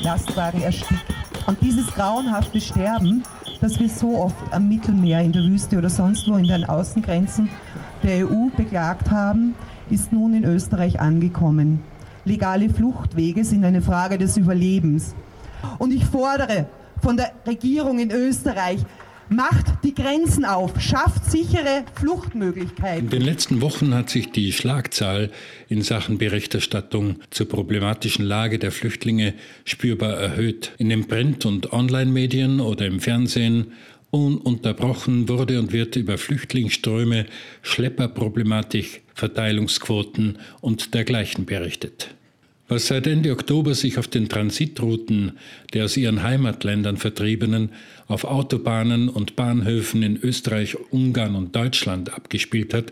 Lastwagen erstickt. Und dieses grauenhafte Sterben, das wir so oft am Mittelmeer, in der Wüste oder sonst wo in den Außengrenzen der EU beklagt haben, ist nun in Österreich angekommen. Legale Fluchtwege sind eine Frage des Überlebens. Und ich fordere von der Regierung in Österreich, macht die Grenzen auf, schafft sichere Fluchtmöglichkeiten. In den letzten Wochen hat sich die Schlagzahl in Sachen Berichterstattung zur problematischen Lage der Flüchtlinge spürbar erhöht. In den Print- und Online-Medien oder im Fernsehen ununterbrochen wurde und wird über Flüchtlingsströme, Schlepperproblematik, Verteilungsquoten und dergleichen berichtet. Was seit Ende Oktober sich auf den Transitrouten der aus ihren Heimatländern Vertriebenen auf Autobahnen und Bahnhöfen in Österreich, Ungarn und Deutschland abgespielt hat,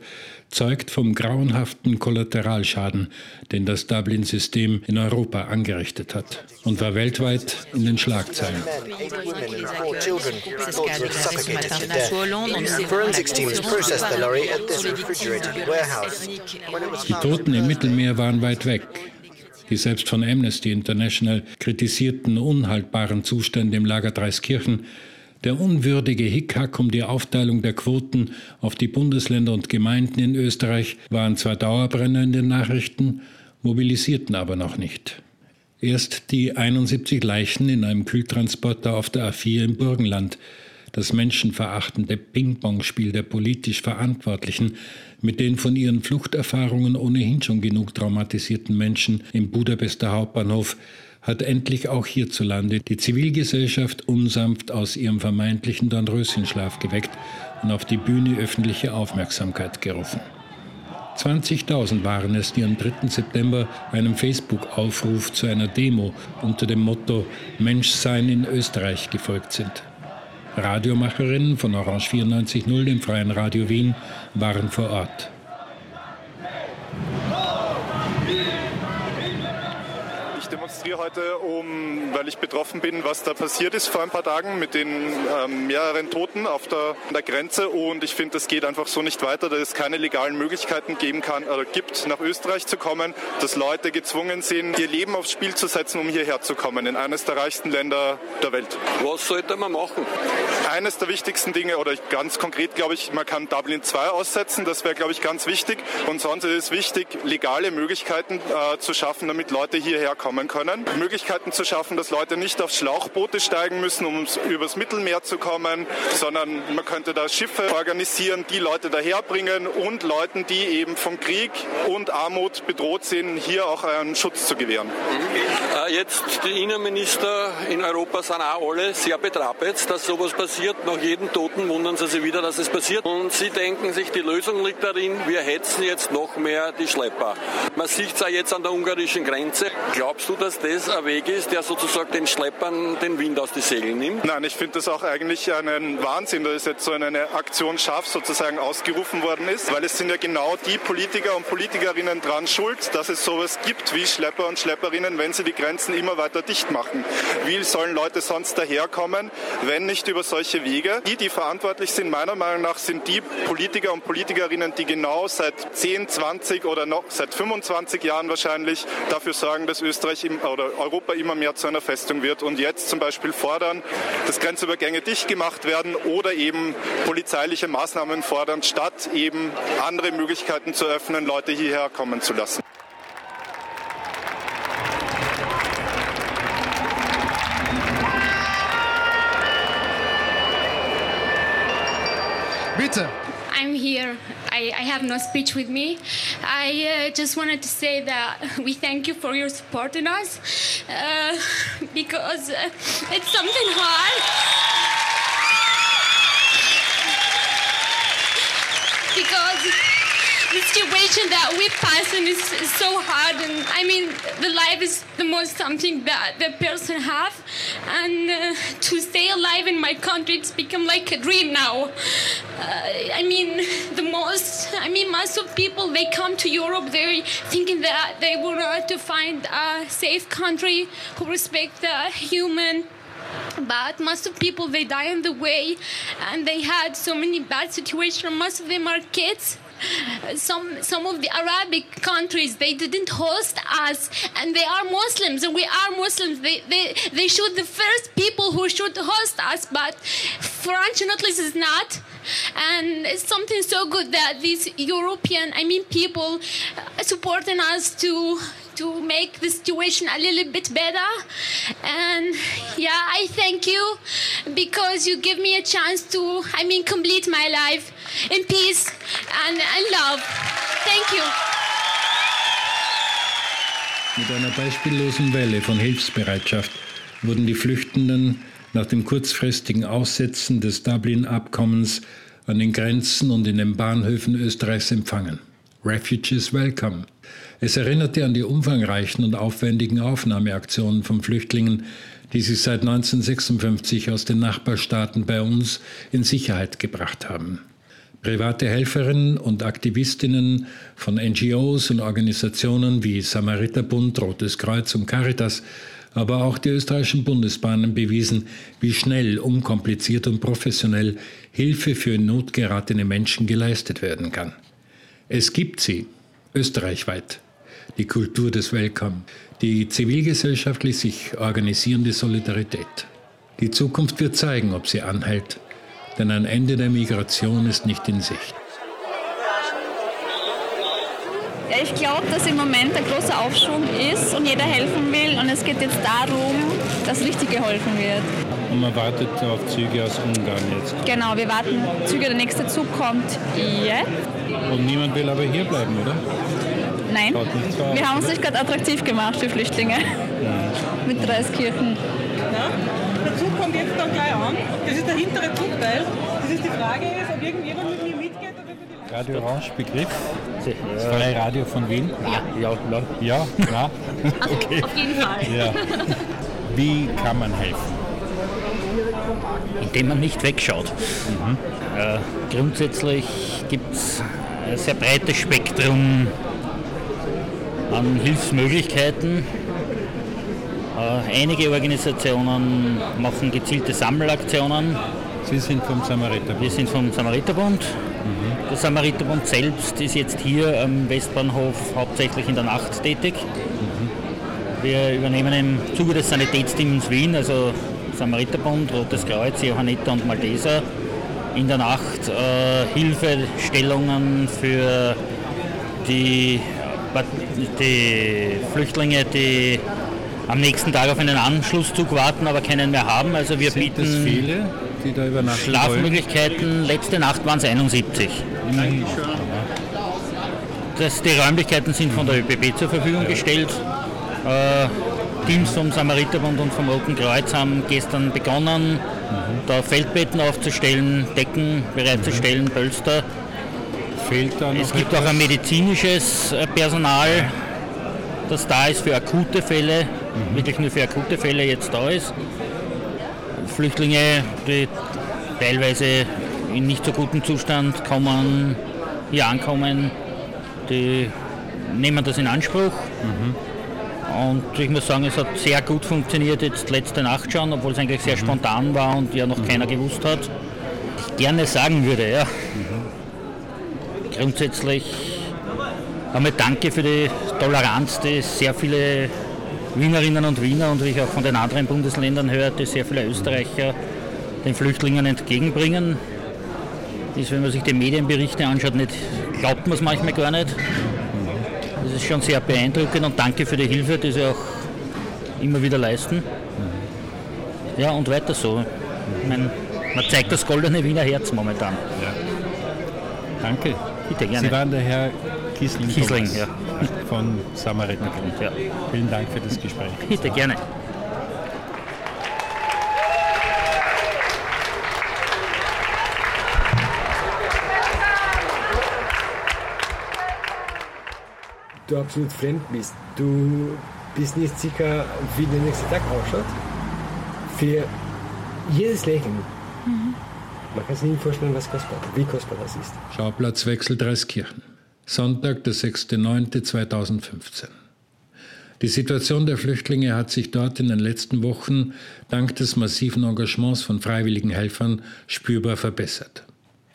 zeugt vom grauenhaften Kollateralschaden, den das Dublin-System in Europa angerichtet hat und war weltweit in den Schlagzeilen. Die Toten im Mittelmeer waren weit weg die selbst von Amnesty International kritisierten unhaltbaren Zustände im Lager Dreiskirchen, der unwürdige Hickhack um die Aufteilung der Quoten auf die Bundesländer und Gemeinden in Österreich waren zwar Dauerbrenner in den Nachrichten, mobilisierten aber noch nicht. Erst die 71 Leichen in einem Kühltransporter auf der A4 im Burgenland, das menschenverachtende Ping-Pong-Spiel der politisch Verantwortlichen mit den von ihren Fluchterfahrungen ohnehin schon genug traumatisierten Menschen im Budapester Hauptbahnhof hat endlich auch hierzulande die Zivilgesellschaft unsanft aus ihrem vermeintlichen Dornröschenschlaf geweckt und auf die Bühne öffentliche Aufmerksamkeit gerufen. 20.000 waren es, die am 3. September einem Facebook-Aufruf zu einer Demo unter dem Motto Menschsein in Österreich gefolgt sind. Radiomacherinnen von Orange 94.0, dem Freien Radio Wien, waren vor Ort. Demonstriere heute, um, weil ich betroffen bin, was da passiert ist vor ein paar Tagen mit den ähm, mehreren Toten auf der, der Grenze. Und ich finde, das geht einfach so nicht weiter, dass es keine legalen Möglichkeiten geben kann oder gibt, nach Österreich zu kommen, dass Leute gezwungen sind, ihr Leben aufs Spiel zu setzen, um hierher zu kommen, in eines der reichsten Länder der Welt. Was sollte man machen? Eines der wichtigsten Dinge, oder ganz konkret glaube ich, man kann Dublin 2 aussetzen, das wäre, glaube ich, ganz wichtig. Und sonst ist es wichtig, legale Möglichkeiten äh, zu schaffen, damit Leute hierher kommen können können. Möglichkeiten zu schaffen, dass Leute nicht auf Schlauchboote steigen müssen, um übers Mittelmeer zu kommen, sondern man könnte da Schiffe organisieren, die Leute daherbringen und Leuten, die eben von Krieg und Armut bedroht sind, hier auch einen Schutz zu gewähren. Mhm. Jetzt die Innenminister in Europa sind auch alle sehr betrappt, dass sowas passiert. Nach jedem Toten wundern sie sich wieder, dass es passiert. Und sie denken sich, die Lösung liegt darin, wir hetzen jetzt noch mehr die Schlepper. Man sieht es auch jetzt an der ungarischen Grenze. Glaubst du, dass das ein Weg ist, der sozusagen den Schleppern den Wind aus die Segeln nimmt? Nein, ich finde das auch eigentlich einen Wahnsinn, dass jetzt so eine Aktion Schaf sozusagen ausgerufen worden ist, weil es sind ja genau die Politiker und Politikerinnen dran schuld, dass es sowas gibt wie Schlepper und Schlepperinnen, wenn sie die Grenzen immer weiter dicht machen. Wie sollen Leute sonst daherkommen, wenn nicht über solche Wege? Die, die verantwortlich sind, meiner Meinung nach, sind die Politiker und Politikerinnen, die genau seit 10, 20 oder noch seit 25 Jahren wahrscheinlich dafür sorgen, dass Österreich im oder Europa immer mehr zu einer Festung wird und jetzt zum Beispiel fordern, dass Grenzübergänge dicht gemacht werden oder eben polizeiliche Maßnahmen fordern, statt eben andere Möglichkeiten zu öffnen, Leute hierher kommen zu lassen. Bitte. I'm here. I, I, have no speech with me. I uh, just wanted to say that we thank you for your support in us uh, because uh, it's something hard. because the that we pass is, is, so hard and i mean the life is the most something that the person have. And uh, to stay alive in my country it's become like a dream now. Uh, i mean the most i mean most of people they come to europe they're thinking that they want to find a safe country who respect the human. But most of people they die on the way and they had so many bad situations most of them are kids some some of the Arabic countries they didn't host us, and they are Muslims, and we are Muslims. They they they should the first people who should host us, but fortunately, this is not. And it's something so good that these European, I mean, people uh, supporting us to to make the situation a little bit better. And yeah, I thank you because you give me a chance to, I mean, complete my life in peace and, and love. Thank you. Mit einer beispiellosen Welle von Hilfsbereitschaft wurden die Flüchtenden nach dem kurzfristigen Aussetzen des Dublin-Abkommens an den Grenzen und in den Bahnhöfen Österreichs empfangen. Refugees Welcome. Es erinnerte an die umfangreichen und aufwendigen Aufnahmeaktionen von Flüchtlingen, die sich seit 1956 aus den Nachbarstaaten bei uns in Sicherheit gebracht haben. Private Helferinnen und Aktivistinnen von NGOs und Organisationen wie Samariterbund, Rotes Kreuz und Caritas, aber auch die österreichischen Bundesbahnen bewiesen, wie schnell, unkompliziert und professionell Hilfe für in Not geratene Menschen geleistet werden kann. Es gibt sie, österreichweit, die Kultur des Welcome, die zivilgesellschaftlich sich organisierende Solidarität. Die Zukunft wird zeigen, ob sie anhält, denn ein Ende der Migration ist nicht in Sicht. Ja, ich glaube, dass im Moment ein großer Aufschwung ist und jeder helfen will und es geht jetzt darum, dass richtig geholfen wird. Und man wartet auf Züge aus Ungarn jetzt. Genau, wir warten, Züge, der nächste Zug kommt jetzt. Und niemand will aber hier bleiben, oder? Nein, wir haben uns nicht gerade attraktiv gemacht für Flüchtlinge. Mit Dreiskirchen. Ja, der Zug kommt jetzt dann gleich an. Das ist der hintere Zugteil. Das ist die Frage ist, ob irgendjemand mit mir mitgeht oder ob die Radio Orange Begriff? Das freie Radio von Wien? Ja, ja, ja. Ja, ja. Okay. Auf jeden Fall. Ja. Wie kann man helfen? indem man nicht wegschaut. Äh, grundsätzlich gibt es ein sehr breites Spektrum an Hilfsmöglichkeiten. Äh, einige Organisationen machen gezielte Sammelaktionen. Sie sind vom Samariterbund. Wir sind vom Samariterbund. Der Samariterbund selbst ist jetzt hier am Westbahnhof hauptsächlich in der Nacht tätig. Wir übernehmen im Zuge des Sanitätsteams Wien, also Samariterbund, Rotes Kreuz, Johanniter und Malteser, in der Nacht äh, Hilfestellungen für die, die Flüchtlinge, die am nächsten Tag auf einen Anschlusszug warten, aber keinen mehr haben. Also wir Sind bieten das viele, die da übernachten wollen? Schlafmöglichkeiten. Letzte Nacht waren es 71. Immerhin. Das, die Räumlichkeiten sind von der ÖBB zur Verfügung gestellt. Äh, Teams vom Samariterbund und vom Roten Kreuz haben gestern begonnen, da Feldbetten aufzustellen, Decken bereitzustellen, Pölster. Fehlt da noch Es gibt etwas? auch ein medizinisches äh, Personal, das da ist für akute Fälle, wirklich nur für akute Fälle jetzt da ist. Flüchtlinge, die teilweise in nicht so gutem Zustand kommen, hier ankommen, die nehmen das in Anspruch. Und ich muss sagen, es hat sehr gut funktioniert jetzt letzte Nacht schon, obwohl es eigentlich sehr spontan war und ja noch keiner gewusst hat. Ich gerne sagen würde, ja. Grundsätzlich einmal danke für die Toleranz, die sehr viele Wienerinnen und Wiener und wie ich auch von den anderen Bundesländern höre, die sehr viele Österreicher den Flüchtlingen entgegenbringen. Ist, wenn man sich die Medienberichte anschaut, nicht, glaubt man es manchmal gar nicht. Das ist schon sehr beeindruckend und danke für die Hilfe, die Sie auch immer wieder leisten. Ja, und weiter so. Ich mein, man zeigt das goldene Wiener Herz momentan. Danke. Bitte Sie gerne. waren der Herr Kiesling, Kiesling, Thomas ja. von Samariterbund. Ja. Vielen Dank für das Gespräch. Bitte gerne. du absolut fremd bist. Du bist nicht sicher, wie der nächste Tag ausschaut. Für jedes Lächeln. Man kann sich nicht vorstellen, was kostbar, wie kostbar das ist. Schauplatzwechsel Dreiskirchen. Sonntag, der 6.9.2015. Die Situation der Flüchtlinge hat sich dort in den letzten Wochen dank des massiven Engagements von freiwilligen Helfern spürbar verbessert.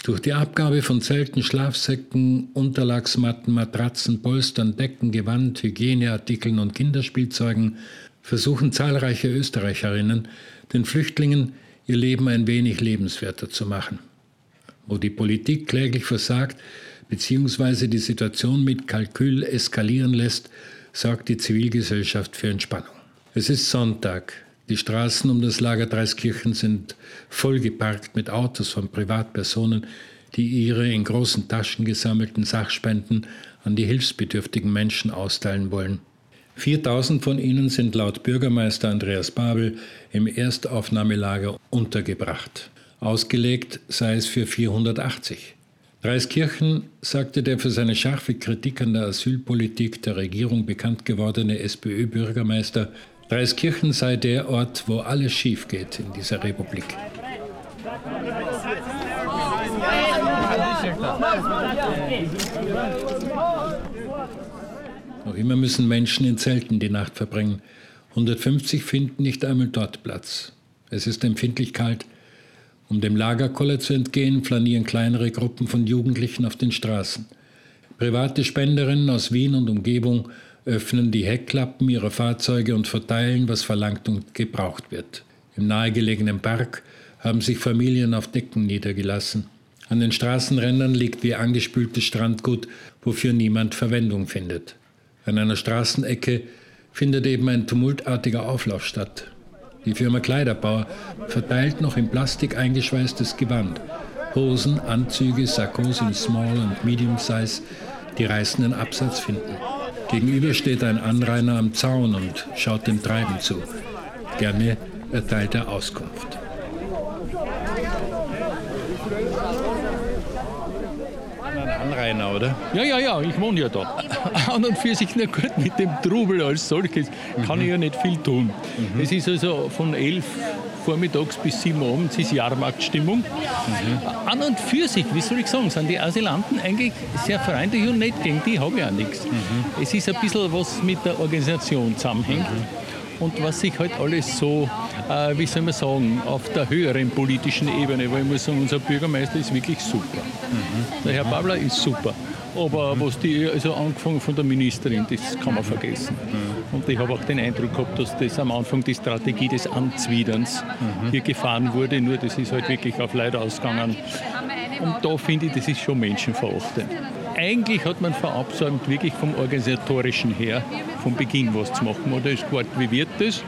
Durch die Abgabe von Zelten, Schlafsäcken, Unterlagsmatten, Matratzen, Polstern, Decken, Gewand, Hygieneartikeln und Kinderspielzeugen versuchen zahlreiche Österreicherinnen, den Flüchtlingen ihr Leben ein wenig lebenswerter zu machen. Wo die Politik kläglich versagt bzw. die Situation mit Kalkül eskalieren lässt, sorgt die Zivilgesellschaft für Entspannung. Es ist Sonntag. Die Straßen um das Lager Dreiskirchen sind vollgeparkt mit Autos von Privatpersonen, die ihre in großen Taschen gesammelten Sachspenden an die hilfsbedürftigen Menschen austeilen wollen. 4000 von ihnen sind laut Bürgermeister Andreas Babel im Erstaufnahmelager untergebracht. Ausgelegt sei es für 480. Dreiskirchen sagte der für seine scharfe Kritik an der Asylpolitik der Regierung bekannt gewordene SPÖ-Bürgermeister, Dreiskirchen sei der Ort, wo alles schief geht in dieser Republik. Noch immer müssen Menschen in Zelten die Nacht verbringen. 150 finden nicht einmal dort Platz. Es ist empfindlich kalt. Um dem Lagerkoller zu entgehen, flanieren kleinere Gruppen von Jugendlichen auf den Straßen. Private Spenderinnen aus Wien und Umgebung öffnen die Heckklappen ihrer Fahrzeuge und verteilen, was verlangt und gebraucht wird. Im nahegelegenen Park haben sich Familien auf Decken niedergelassen. An den Straßenrändern liegt wie angespültes Strandgut, wofür niemand Verwendung findet. An einer Straßenecke findet eben ein tumultartiger Auflauf statt. Die Firma Kleiderbauer verteilt noch in Plastik eingeschweißtes Gewand. Hosen, Anzüge, Sakkos in Small und Medium Size, die reißenden Absatz finden. Gegenüber steht ein Anrainer am Zaun und schaut dem Treiben zu. Gerne erteilt er Auskunft. Anrainer, oder? Ja, ja, ja, ich wohne ja da. An und für sich, na gut, mit dem Trubel als solches kann ich ja nicht viel tun. Mhm. Es ist also von elf vormittags bis sieben abends ist Jahrmarktstimmung. Mhm. An und für sich, wie soll ich sagen, sind die Asylanten eigentlich sehr freundlich und nett. Gegen die habe ich auch nichts. Mhm. Es ist ein bisschen was mit der Organisation zusammenhängt. Mhm und was sich halt alles so, äh, wie soll man sagen, auf der höheren politischen Ebene, weil ich muss sagen, unser Bürgermeister ist wirklich super. Mhm. Der Herr Babler ist super. Aber was die, also angefangen von der Ministerin, das kann man vergessen. Mhm. Und ich habe auch den Eindruck gehabt, dass das am Anfang die Strategie des Anzwiderns mhm. hier gefahren wurde, nur das ist halt wirklich auf Leid ausgegangen. Und da finde ich, das ist schon menschenverachtend eigentlich hat man verabsäumt, wirklich vom Organisatorischen her von Beginn was zu machen. Oder ist geworden, wie wird das?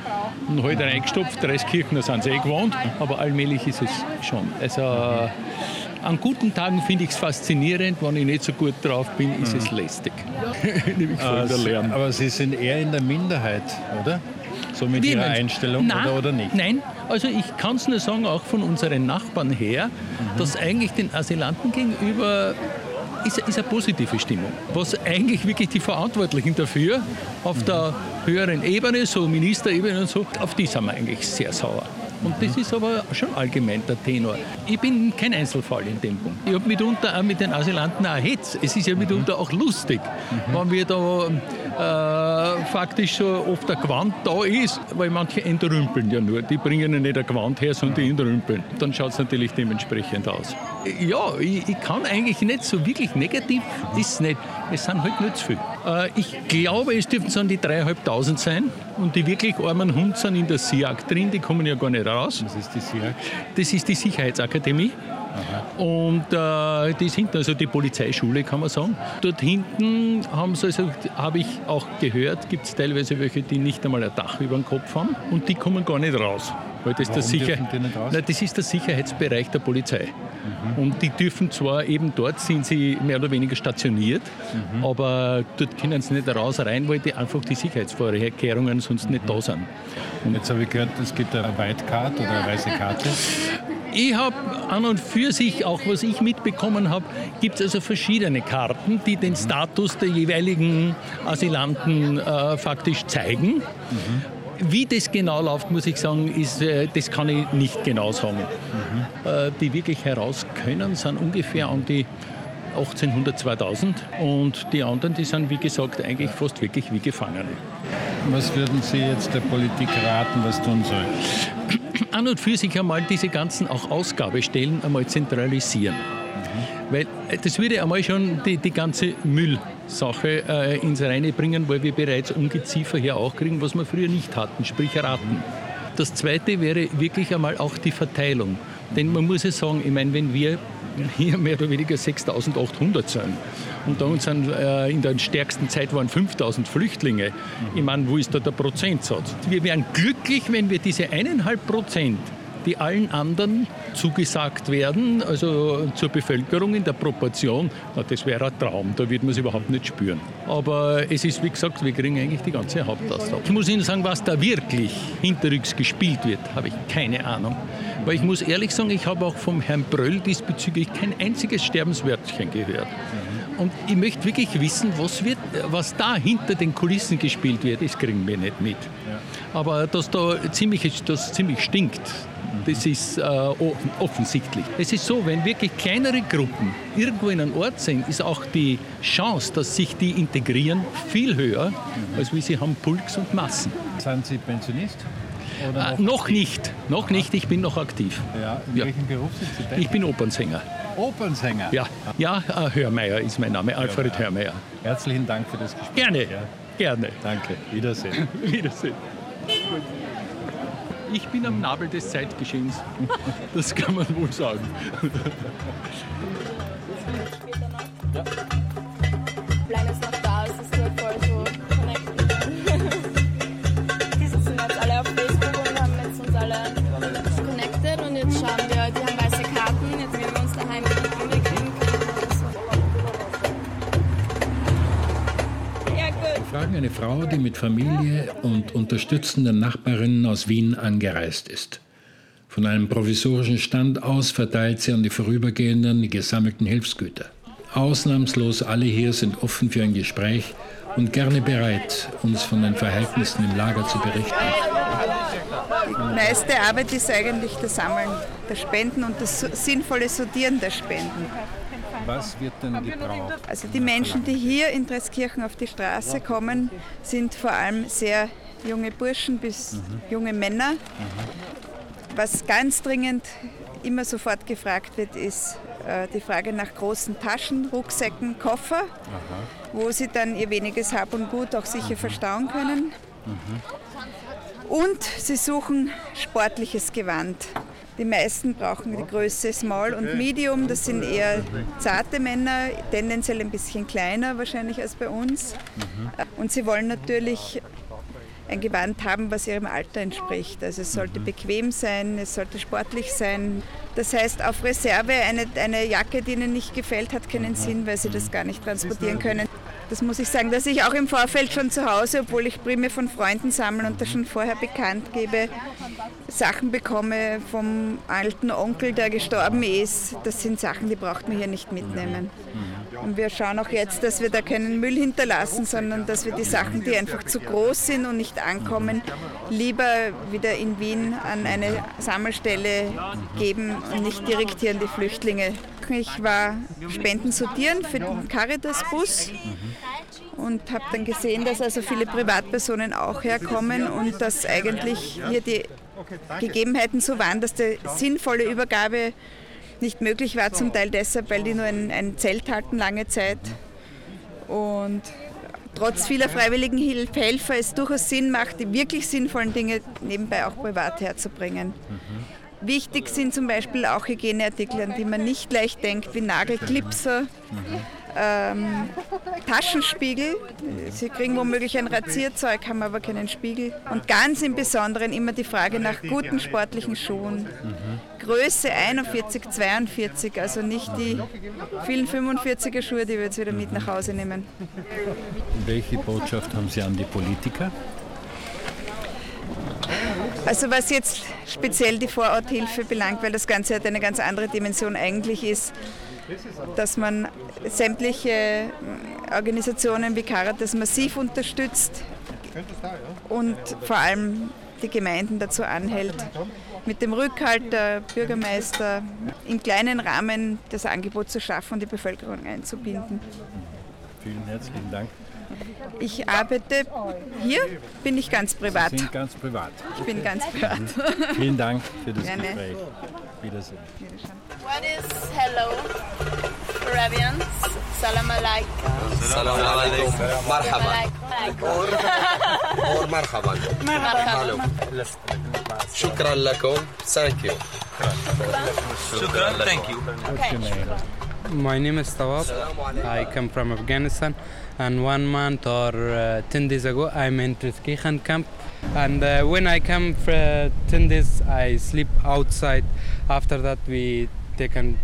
Und heute halt reingestopft, Reiskirchen, sind sie eh gewohnt, aber allmählich ist es schon. Also an guten Tagen finde ich es faszinierend, wenn ich nicht so gut drauf bin, ist es mhm. lästig. also, aber Sie sind eher in der Minderheit, oder? So mit Wie Ihrer Einstellung Nein, oder, oder nicht? Nein, also ich kann es nur sagen, auch von unseren Nachbarn her, mhm. dass eigentlich den Asylanten gegenüber ist, ist eine positive Stimmung. Was eigentlich wirklich die Verantwortlichen dafür auf der höheren Ebene, so Ministerebene und so, auf die sind wir eigentlich sehr sauer. Und das ist aber schon allgemein der Tenor. Ich bin kein Einzelfall in dem Punkt. Ich habe mitunter auch mit den Asylanten auch Hetz. Es ist ja mitunter auch lustig, mhm. wenn wir da äh, faktisch so oft ein Gewand da ist, weil manche entrümpeln ja nur. Die bringen ja nicht ein Gewand her, sondern die entrümpeln. Dann schaut es natürlich dementsprechend aus. Ja, ich, ich, kann eigentlich nicht so wirklich negativ, ist nicht. Es sind halt nicht zu viel. Äh, ich glaube, es dürften so die 3.500 sein. Und die wirklich armen Hund sind in der SIAG drin, die kommen ja gar nicht raus. Was ist die SIAG? Das ist die Sicherheitsakademie. Und äh, das hinten, also die Polizeischule kann man sagen. Dort hinten haben sie, also, habe ich auch gehört, gibt es teilweise welche, die nicht einmal ein Dach über dem Kopf haben und die kommen gar nicht raus. Weil das, der Sicher Nein, das ist der Sicherheitsbereich der Polizei. Mhm. Und die dürfen zwar eben dort sind sie mehr oder weniger stationiert, mhm. aber dort können sie nicht raus rein, weil die einfach die Sicherheitsvorkehrungen sonst nicht da sind. Und jetzt habe ich gehört, es gibt eine White Card oder eine weiße Karte. Ich habe an und für sich, auch was ich mitbekommen habe, gibt es also verschiedene Karten, die den Status der jeweiligen Asylanten äh, faktisch zeigen. Mhm. Wie das genau läuft, muss ich sagen, ist, äh, das kann ich nicht genau sagen. Mhm. Äh, die wirklich heraus können, sind ungefähr an die 1800, 2000 und die anderen, die sind wie gesagt eigentlich fast wirklich wie Gefangene. Was würden Sie jetzt der Politik raten, was tun soll? An und für sich einmal diese ganzen auch Ausgabestellen einmal zentralisieren. Weil äh, das würde einmal schon die, die ganze Müllsache äh, ins Reine bringen, weil wir bereits Ungeziefer hier auch kriegen, was wir früher nicht hatten, sprich Ratten. Das Zweite wäre wirklich einmal auch die Verteilung. Denn man muss ja sagen, ich meine, wenn wir hier mehr oder weniger 6.800 sind und da uns sind, äh, in der stärksten Zeit waren 5.000 Flüchtlinge, ich meine, wo ist da der Prozentsatz? Wir wären glücklich, wenn wir diese eineinhalb Prozent die allen anderen zugesagt werden, also zur Bevölkerung in der Proportion, na, das wäre ein Traum, da wird man es überhaupt nicht spüren. Aber es ist, wie gesagt, wir kriegen eigentlich die ganze Hauptlast ab. Ich muss Ihnen sagen, was da wirklich hinterrücks gespielt wird, habe ich keine Ahnung. Weil ich muss ehrlich sagen, ich habe auch vom Herrn Bröll diesbezüglich kein einziges Sterbenswörtchen gehört. Und ich möchte wirklich wissen, was, wird, was da hinter den Kulissen gespielt wird, das kriegen wir nicht mit. Aber dass da ziemlich, das ziemlich stinkt, das ist äh, offensichtlich. Es ist so, wenn wirklich kleinere Gruppen irgendwo in einem Ort sind, ist auch die Chance, dass sich die integrieren, viel höher, als wie sie haben Pulks und Massen. Sind Sie Pensionist? Äh, noch nicht, noch nicht, ich bin noch aktiv. Ja, in welchem Beruf sind Sie tätig? Ich bin Opernsänger. Opernsänger? Ja, ja äh, Hörmeier ist mein Name, Alfred Hörmeier. Herzlichen Dank für das Gespräch. Gerne, Ja. gerne. Danke, Wiedersehen. Wiedersehen. Ich bin am Nabel des Zeitgeschehens. Das kann man wohl sagen. Ist noch eine Frau, die mit Familie und unterstützenden Nachbarinnen aus Wien angereist ist. Von einem provisorischen Stand aus verteilt sie an die Vorübergehenden die gesammelten Hilfsgüter. Ausnahmslos alle hier sind offen für ein Gespräch und gerne bereit, uns von den Verhältnissen im Lager zu berichten. Die meiste Arbeit ist eigentlich das Sammeln der Spenden und das sinnvolle Sortieren der Spenden. Was wird denn gebraucht? Also die Menschen, die hier in Dreskirchen auf die Straße kommen, sind vor allem sehr junge Burschen bis junge Männer. Was ganz dringend immer sofort gefragt wird, ist äh, die Frage nach großen Taschen, Rucksäcken, Koffer, wo sie dann ihr weniges Hab und Gut auch sicher verstauen können. Und sie suchen sportliches Gewand. Die meisten brauchen die Größe Small und Medium. Das sind eher zarte Männer, tendenziell ein bisschen kleiner wahrscheinlich als bei uns. Und sie wollen natürlich ein Gewand haben, was ihrem Alter entspricht. Also es sollte bequem sein, es sollte sportlich sein. Das heißt, auf Reserve eine, eine Jacke, die ihnen nicht gefällt, hat keinen Sinn, weil sie das gar nicht transportieren können. Das muss ich sagen, dass ich auch im Vorfeld schon zu Hause, obwohl ich Prime von Freunden sammle und das schon vorher bekannt gebe, Sachen bekomme vom alten Onkel, der gestorben ist. Das sind Sachen, die braucht man hier nicht mitnehmen. Und wir schauen auch jetzt, dass wir da keinen Müll hinterlassen, sondern dass wir die Sachen, die einfach zu groß sind und nicht ankommen, lieber wieder in Wien an eine Sammelstelle geben und nicht direkt hier an die Flüchtlinge. Ich war Spenden sortieren für den Caritas-Bus und habe dann gesehen, dass also viele Privatpersonen auch herkommen und dass eigentlich hier die Gegebenheiten so waren, dass die sinnvolle Übergabe nicht möglich war, zum Teil deshalb, weil die nur ein, ein Zelt halten lange Zeit. Und trotz vieler freiwilligen Helfer es durchaus Sinn macht, die wirklich sinnvollen Dinge nebenbei auch privat herzubringen. Wichtig sind zum Beispiel auch Hygieneartikel, an die man nicht leicht denkt, wie Nagelklipser, ähm, Taschenspiegel. Sie kriegen womöglich ein Rasierzeug, haben aber keinen Spiegel. Und ganz im Besonderen immer die Frage nach guten sportlichen Schuhen. Größe 41, 42, also nicht die vielen 45er Schuhe, die wir jetzt wieder mit nach Hause nehmen. Welche Botschaft haben Sie an die Politiker? Also was jetzt speziell die Vororthilfe belangt, weil das Ganze hat eine ganz andere Dimension eigentlich ist, dass man sämtliche äh, Organisationen wie Caritas massiv unterstützt und vor allem die Gemeinden dazu anhält, mit dem Rückhalt der Bürgermeister im kleinen Rahmen das Angebot zu schaffen und die Bevölkerung einzubinden. Vielen herzlichen Dank. Ich arbeite hier, bin ich ganz privat. Sie sind ganz privat. Ich bin ganz privat. Vielen Dank für das Gerne. Gespräch. Wiedersehen. What is hello? Arabians. Salam alaikum. Salam alaikum. Marhaban. Or, or marhaban. Marhaban. Shukran lakum. Thank you. Shukran. Thank you. My name is Tawab. I come from Afghanistan. And one month or uh, 10 days ago, I'm in Triskikhan camp. And uh, when I come for uh, 10 days, I sleep outside. After that, we take a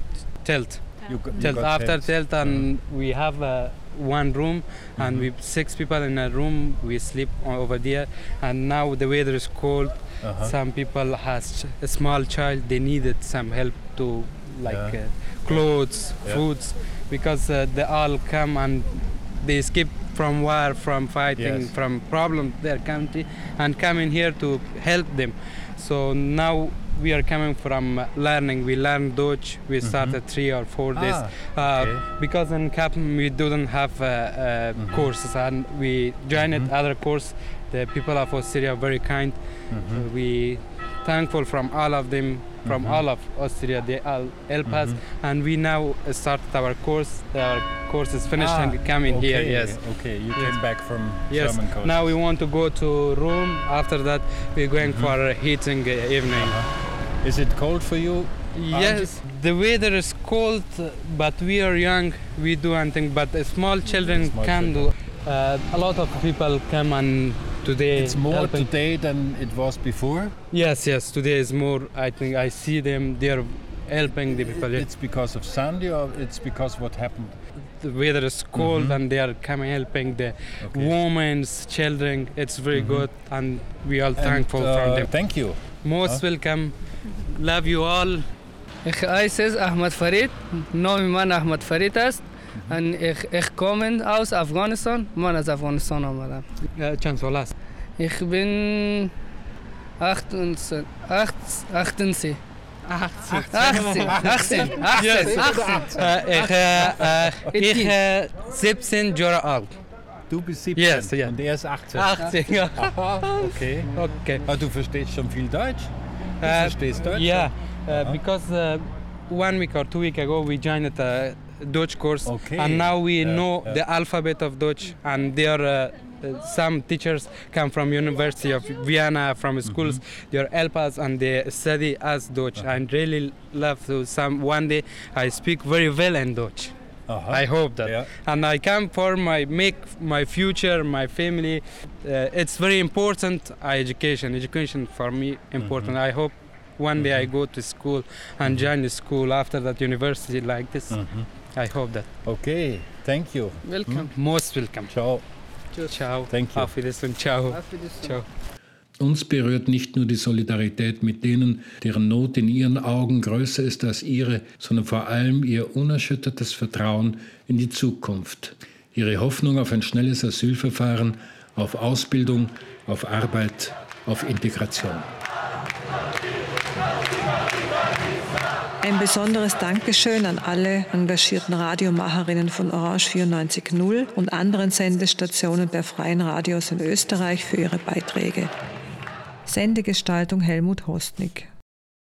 tilt. You got- you got After tilt, and we have uh, one room, and we six people in a room. We sleep over there. And now the weather is cold. Uh-huh. Some people has a small child. They needed some help to like Yeah. uh, clothes, Yeah. foods, because uh, they all come and they escape from war, from fighting, Yes. from problems their country, and coming here to help them. So now we are coming from learning. We learn Dutch. We started three or four days Ah, uh, okay. because in Kaplan we didn't have uh, uh, courses, and we joined other course. The people of Austria are very kind. Mm-hmm. We thankful from all of them, from Mhm. all of Austria. They all help us, and we now started our course. Our course is finished Ah, and coming here. Yes. Okay, you Yes. came back from Yes. German. Now we want to go to Rome. After that, we're going for a heating uh, evening. Is it cold for you? Yes, the weather is cold, but we are young. We do anything, but small children Small can do. Uh, a lot of people come and today. It's more helping. today than it was before. Yes, yes. Today is more. I think I see them. They are helping the people. It's because of Sunday, or it's because what happened? the weather is cold Mhm. and they are coming helping the Okay. women's children. It's very Mhm. good and we are And, thankful from uh, them. Thank you. Most Huh? welcome. Love you all. Ich heiße Ahmad Farid, Name mein Ahmad Farid ist und ich, ich komme aus Afghanistan, man aus Afghanistan آمدم. چند Ich bin 28, 18. 18. 18. 18. 18. Yes. 18. Äh, ich, äh, äh, ich äh, 17 Jahre alt. Du bist 17 Yes, ja. und er ist 18. 18, ja. Aha, okay. Okay. Aber du verstehst schon viel Deutsch? Du Uh, verstehst Deutsch? Yeah, schon? uh, because uh, one week or two week ago we joined a Dutch course, Okay. and now we Yeah, know yeah. the alphabet of Dutch, and there uh, uh, some teachers come from University of Vienna from schools. Mm-hmm. They help us and they study us Dutch. Uh-huh. I really love to some one day I speak very well in Dutch. Uh-huh. I hope that, and I come for my make my future, my family. Uh, it's very important. uh, education, education for me important. Mm-hmm. I hope one day I go to school and join the school after that university like this. I hope that. Okay, thank you. Welcome. Most welcome. Ciao. Ciao. Thank you. Auf Wiedersehen. Ciao. Auf Wiedersehen. Ciao. Uns berührt nicht nur die Solidarität mit denen, deren Not in ihren Augen größer ist als ihre, sondern vor allem ihr unerschüttertes Vertrauen in die Zukunft, ihre Hoffnung auf ein schnelles Asylverfahren, auf Ausbildung, auf Arbeit, auf Integration. Ein besonderes Dankeschön an alle engagierten Radiomacherinnen von Orange 94.0 und anderen Sendestationen der freien Radios in Österreich für ihre Beiträge. Sendegestaltung Helmut Hostnick.